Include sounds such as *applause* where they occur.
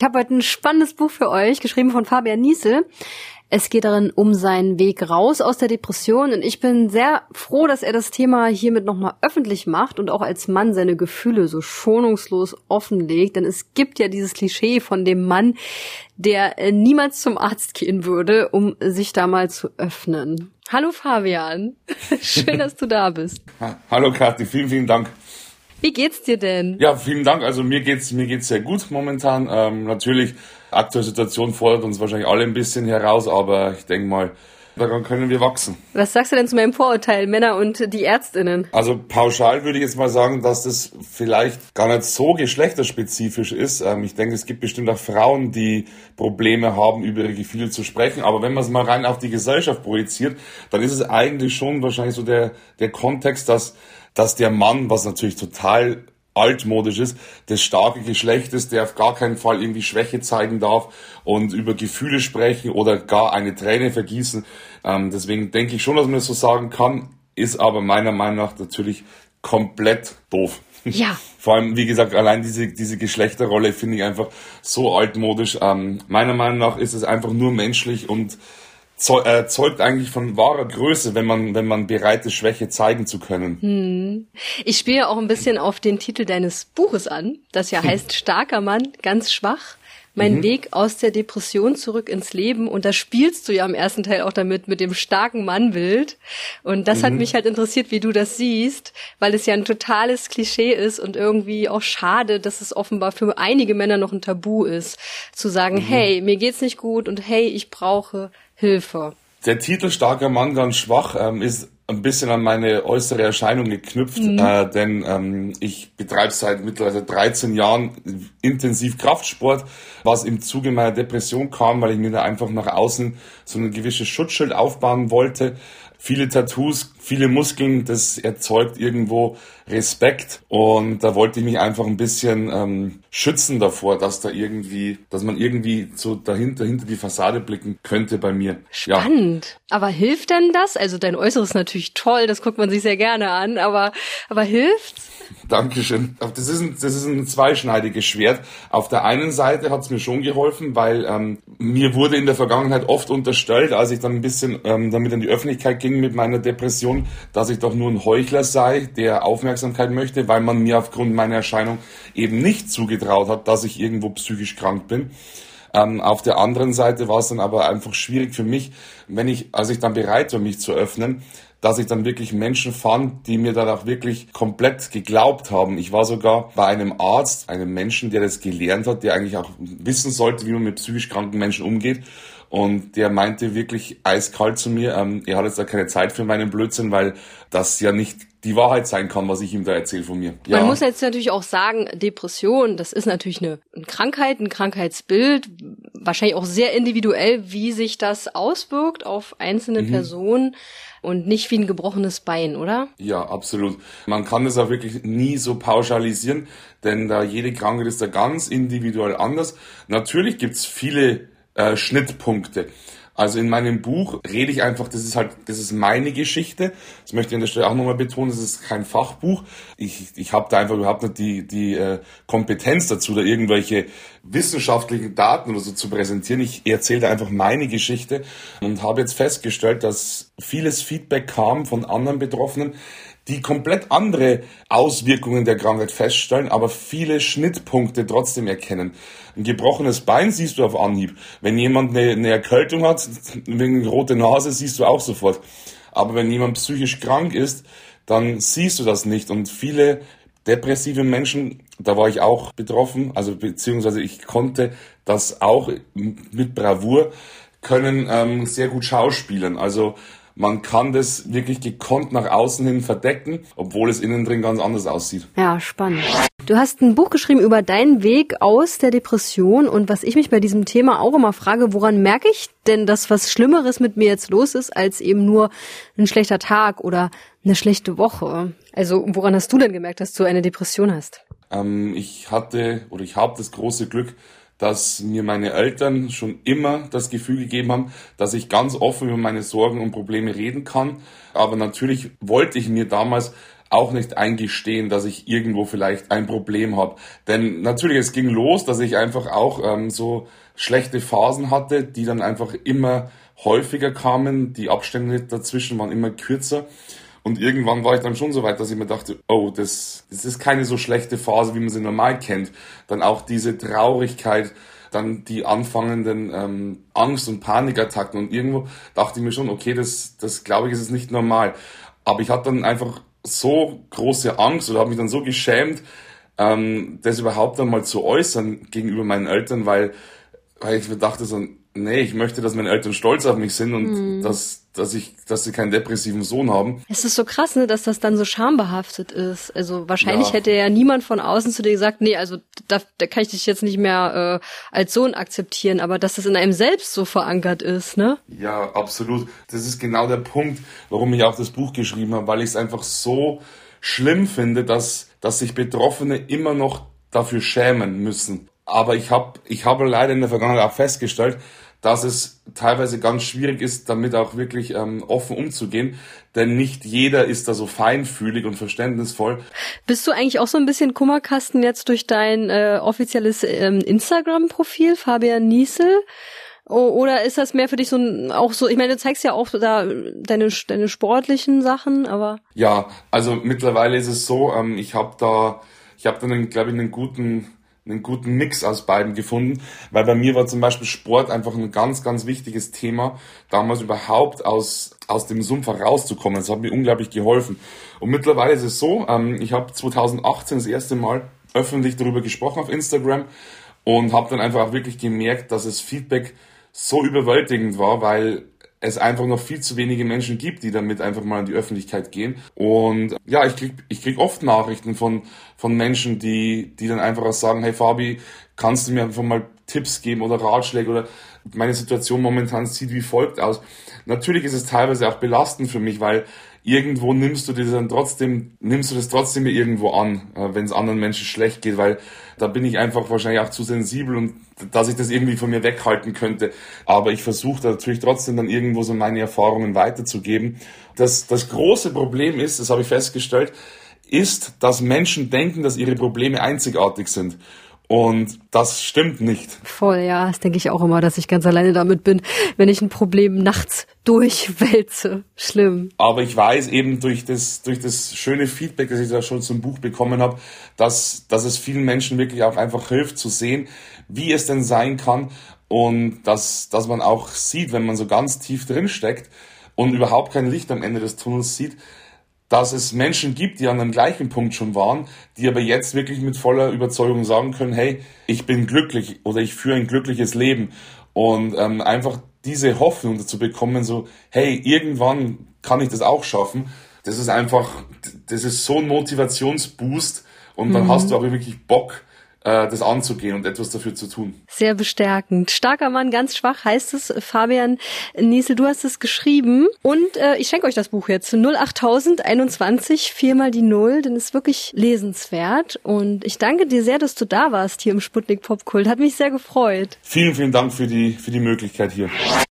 Ich habe heute ein spannendes Buch für euch, geschrieben von Fabian Niesel. Es geht darin um seinen Weg raus aus der Depression und ich bin sehr froh, dass er das Thema hiermit nochmal öffentlich macht und auch als Mann seine Gefühle so schonungslos offenlegt, denn es gibt ja dieses Klischee von dem Mann, der äh, niemals zum Arzt gehen würde, um sich da mal zu öffnen. Hallo Fabian, *laughs* schön, dass du da bist. Hallo Kathi, vielen, vielen Dank. Wie geht's dir denn? Ja, vielen Dank. Also mir geht's mir geht's sehr gut momentan. Ähm, natürlich aktuelle Situation fordert uns wahrscheinlich alle ein bisschen heraus, aber ich denke mal, daran können wir wachsen. Was sagst du denn zu meinem Vorurteil, Männer und die Ärztinnen? Also pauschal würde ich jetzt mal sagen, dass das vielleicht gar nicht so geschlechterspezifisch ist. Ähm, ich denke, es gibt bestimmt auch Frauen, die Probleme haben, über ihre Gefühle zu sprechen. Aber wenn man es mal rein auf die Gesellschaft projiziert, dann ist es eigentlich schon wahrscheinlich so der, der Kontext, dass dass der Mann, was natürlich total altmodisch ist, das starke Geschlecht ist, der auf gar keinen Fall irgendwie Schwäche zeigen darf und über Gefühle sprechen oder gar eine Träne vergießen. Ähm, deswegen denke ich schon, dass man das so sagen kann, ist aber meiner Meinung nach natürlich komplett doof. Ja. *laughs* Vor allem, wie gesagt, allein diese, diese Geschlechterrolle finde ich einfach so altmodisch. Ähm, meiner Meinung nach ist es einfach nur menschlich und zeugt eigentlich von wahrer Größe, wenn man, wenn man bereit ist, Schwäche zeigen zu können. Hm. Ich spiele auch ein bisschen auf den Titel deines Buches an, das ja *laughs* heißt Starker Mann, ganz schwach. Mein mhm. Weg aus der Depression zurück ins Leben. Und da spielst du ja im ersten Teil auch damit, mit dem starken Mannbild. Und das mhm. hat mich halt interessiert, wie du das siehst, weil es ja ein totales Klischee ist und irgendwie auch schade, dass es offenbar für einige Männer noch ein Tabu ist, zu sagen, mhm. hey, mir geht's nicht gut und hey, ich brauche Hilfe. Der Titel Starker Mann ganz schwach ähm, ist ein bisschen an meine äußere Erscheinung geknüpft, mhm. äh, denn ähm, ich betreibe seit mittlerweile 13 Jahren intensiv Kraftsport, was im Zuge meiner Depression kam, weil ich mir da einfach nach außen so ein gewisses Schutzschild aufbauen wollte viele Tattoos, viele Muskeln, das erzeugt irgendwo Respekt und da wollte ich mich einfach ein bisschen ähm, schützen davor, dass da irgendwie, dass man irgendwie so dahinter, hinter die Fassade blicken könnte bei mir. Spannend. Ja. Aber hilft denn das? Also dein Äußeres ist natürlich toll, das guckt man sich sehr gerne an, aber, aber hilft's? Dankeschön. Das ist, ein, das ist ein zweischneidiges Schwert. Auf der einen Seite hat es mir schon geholfen, weil ähm, mir wurde in der Vergangenheit oft unterstellt, als ich dann ein bisschen ähm, damit in die Öffentlichkeit ging mit meiner Depression, dass ich doch nur ein Heuchler sei, der Aufmerksamkeit möchte, weil man mir aufgrund meiner Erscheinung eben nicht zugetraut hat, dass ich irgendwo psychisch krank bin. Ähm, auf der anderen Seite war es dann aber einfach schwierig für mich, wenn ich, als ich dann bereit war, mich zu öffnen, dass ich dann wirklich Menschen fand, die mir dann auch wirklich komplett geglaubt haben. Ich war sogar bei einem Arzt, einem Menschen, der das gelernt hat, der eigentlich auch wissen sollte, wie man mit psychisch kranken Menschen umgeht. Und der meinte wirklich eiskalt zu mir, ähm, er hat jetzt da keine Zeit für meinen Blödsinn, weil das ja nicht die Wahrheit sein kann, was ich ihm da erzähle von mir. Ja. Man muss jetzt natürlich auch sagen, Depression, das ist natürlich eine, eine Krankheit, ein Krankheitsbild, wahrscheinlich auch sehr individuell, wie sich das auswirkt auf einzelne mhm. Personen und nicht wie ein gebrochenes Bein, oder? Ja, absolut. Man kann es auch wirklich nie so pauschalisieren, denn da jede Krankheit ist da ganz individuell anders. Natürlich gibt's viele äh, Schnittpunkte. Also in meinem Buch rede ich einfach, das ist halt, das ist meine Geschichte. Das möchte ich an der Stelle auch nochmal betonen, das ist kein Fachbuch. Ich, ich habe da einfach überhaupt nicht die, die äh, Kompetenz dazu, da irgendwelche wissenschaftlichen Daten oder so zu präsentieren. Ich erzähle da einfach meine Geschichte und habe jetzt festgestellt, dass vieles Feedback kam von anderen Betroffenen, die komplett andere Auswirkungen der Krankheit feststellen, aber viele Schnittpunkte trotzdem erkennen. Ein gebrochenes Bein siehst du auf Anhieb. Wenn jemand eine, eine Erkältung hat, *laughs* wegen rote Nase, siehst du auch sofort. Aber wenn jemand psychisch krank ist, dann siehst du das nicht. Und viele depressive Menschen, da war ich auch betroffen, also beziehungsweise ich konnte das auch mit Bravour, können ähm, sehr gut schauspielen. Also man kann das wirklich gekonnt nach außen hin verdecken, obwohl es innen drin ganz anders aussieht. Ja, spannend. Du hast ein Buch geschrieben über deinen Weg aus der Depression und was ich mich bei diesem Thema auch immer frage, woran merke ich denn, dass was Schlimmeres mit mir jetzt los ist, als eben nur ein schlechter Tag oder eine schlechte Woche? Also woran hast du denn gemerkt, dass du eine Depression hast? Ähm, ich hatte oder ich habe das große Glück, dass mir meine Eltern schon immer das Gefühl gegeben haben, dass ich ganz offen über meine Sorgen und Probleme reden kann. Aber natürlich wollte ich mir damals auch nicht eingestehen, dass ich irgendwo vielleicht ein Problem habe. Denn natürlich, es ging los, dass ich einfach auch ähm, so schlechte Phasen hatte, die dann einfach immer häufiger kamen. Die Abstände dazwischen waren immer kürzer. Und irgendwann war ich dann schon so weit, dass ich mir dachte, oh, das, das ist keine so schlechte Phase, wie man sie normal kennt. Dann auch diese Traurigkeit, dann die anfangenden ähm, Angst- und Panikattacken. Und irgendwo dachte ich mir schon, okay, das, das glaube ich, ist nicht normal. Aber ich hatte dann einfach so große Angst oder habe mich dann so geschämt, ähm, das überhaupt einmal zu äußern gegenüber meinen Eltern, weil, weil ich mir dachte so, nee, ich möchte, dass meine Eltern stolz auf mich sind und mhm. dass, dass ich, dass sie keinen depressiven Sohn haben. Es ist so krass, ne, dass das dann so schambehaftet ist. Also wahrscheinlich ja. hätte ja niemand von außen zu dir gesagt, nee, also da, da kann ich dich jetzt nicht mehr äh, als Sohn akzeptieren, aber dass das in einem selbst so verankert ist, ne? Ja, absolut. Das ist genau der Punkt, warum ich auch das Buch geschrieben habe, weil ich es einfach so schlimm finde, dass, dass sich Betroffene immer noch dafür schämen müssen. Aber ich habe ich hab leider in der Vergangenheit auch festgestellt, dass es teilweise ganz schwierig ist, damit auch wirklich ähm, offen umzugehen, denn nicht jeder ist da so feinfühlig und verständnisvoll. Bist du eigentlich auch so ein bisschen Kummerkasten jetzt durch dein äh, offizielles ähm, Instagram-Profil, Fabian Niesel? Oder ist das mehr für dich so ein, auch so, ich meine, du zeigst ja auch da deine, deine sportlichen Sachen, aber. Ja, also mittlerweile ist es so, ähm, ich habe da, ich habe da einen, glaube ich, einen guten einen guten Mix aus beiden gefunden, weil bei mir war zum Beispiel Sport einfach ein ganz, ganz wichtiges Thema, damals überhaupt aus, aus dem Sumpf herauszukommen. Das hat mir unglaublich geholfen. Und mittlerweile ist es so, ähm, ich habe 2018 das erste Mal öffentlich darüber gesprochen auf Instagram und habe dann einfach auch wirklich gemerkt, dass das Feedback so überwältigend war, weil es einfach noch viel zu wenige Menschen gibt, die damit einfach mal in die Öffentlichkeit gehen. Und ja, ich krieg, ich krieg oft Nachrichten von, von Menschen, die, die dann einfach auch sagen, hey Fabi, kannst du mir einfach mal Tipps geben oder Ratschläge oder meine Situation momentan sieht wie folgt aus. Natürlich ist es teilweise auch belastend für mich, weil irgendwo nimmst du das dann trotzdem, nimmst du das trotzdem irgendwo an, äh, wenn es anderen Menschen schlecht geht, weil da bin ich einfach wahrscheinlich auch zu sensibel und dass ich das irgendwie von mir weghalten könnte. Aber ich versuche natürlich trotzdem dann irgendwo so meine Erfahrungen weiterzugeben. Das, das große Problem ist, das habe ich festgestellt, ist, dass Menschen denken, dass ihre Probleme einzigartig sind. Und das stimmt nicht. Voll, ja, das denke ich auch immer, dass ich ganz alleine damit bin, wenn ich ein Problem nachts durchwälze. Schlimm. Aber ich weiß eben durch das, durch das schöne Feedback, das ich da schon zum Buch bekommen habe, dass, dass es vielen Menschen wirklich auch einfach hilft zu sehen, wie es denn sein kann und dass, dass man auch sieht, wenn man so ganz tief drin steckt und überhaupt kein Licht am Ende des Tunnels sieht, dass es Menschen gibt, die an dem gleichen Punkt schon waren, die aber jetzt wirklich mit voller Überzeugung sagen können, hey, ich bin glücklich oder ich führe ein glückliches Leben. Und ähm, einfach diese Hoffnung dazu bekommen, so, hey, irgendwann kann ich das auch schaffen. Das ist einfach, das ist so ein Motivationsboost und dann mhm. hast du aber wirklich Bock, das anzugehen und etwas dafür zu tun. Sehr bestärkend. Starker Mann, ganz schwach heißt es. Fabian Niesel, du hast es geschrieben. Und äh, ich schenke euch das Buch jetzt. 08021, viermal die Null, denn es ist wirklich lesenswert. Und ich danke dir sehr, dass du da warst hier im Sputnik Popkult. Hat mich sehr gefreut. Vielen, vielen Dank für die, für die Möglichkeit hier.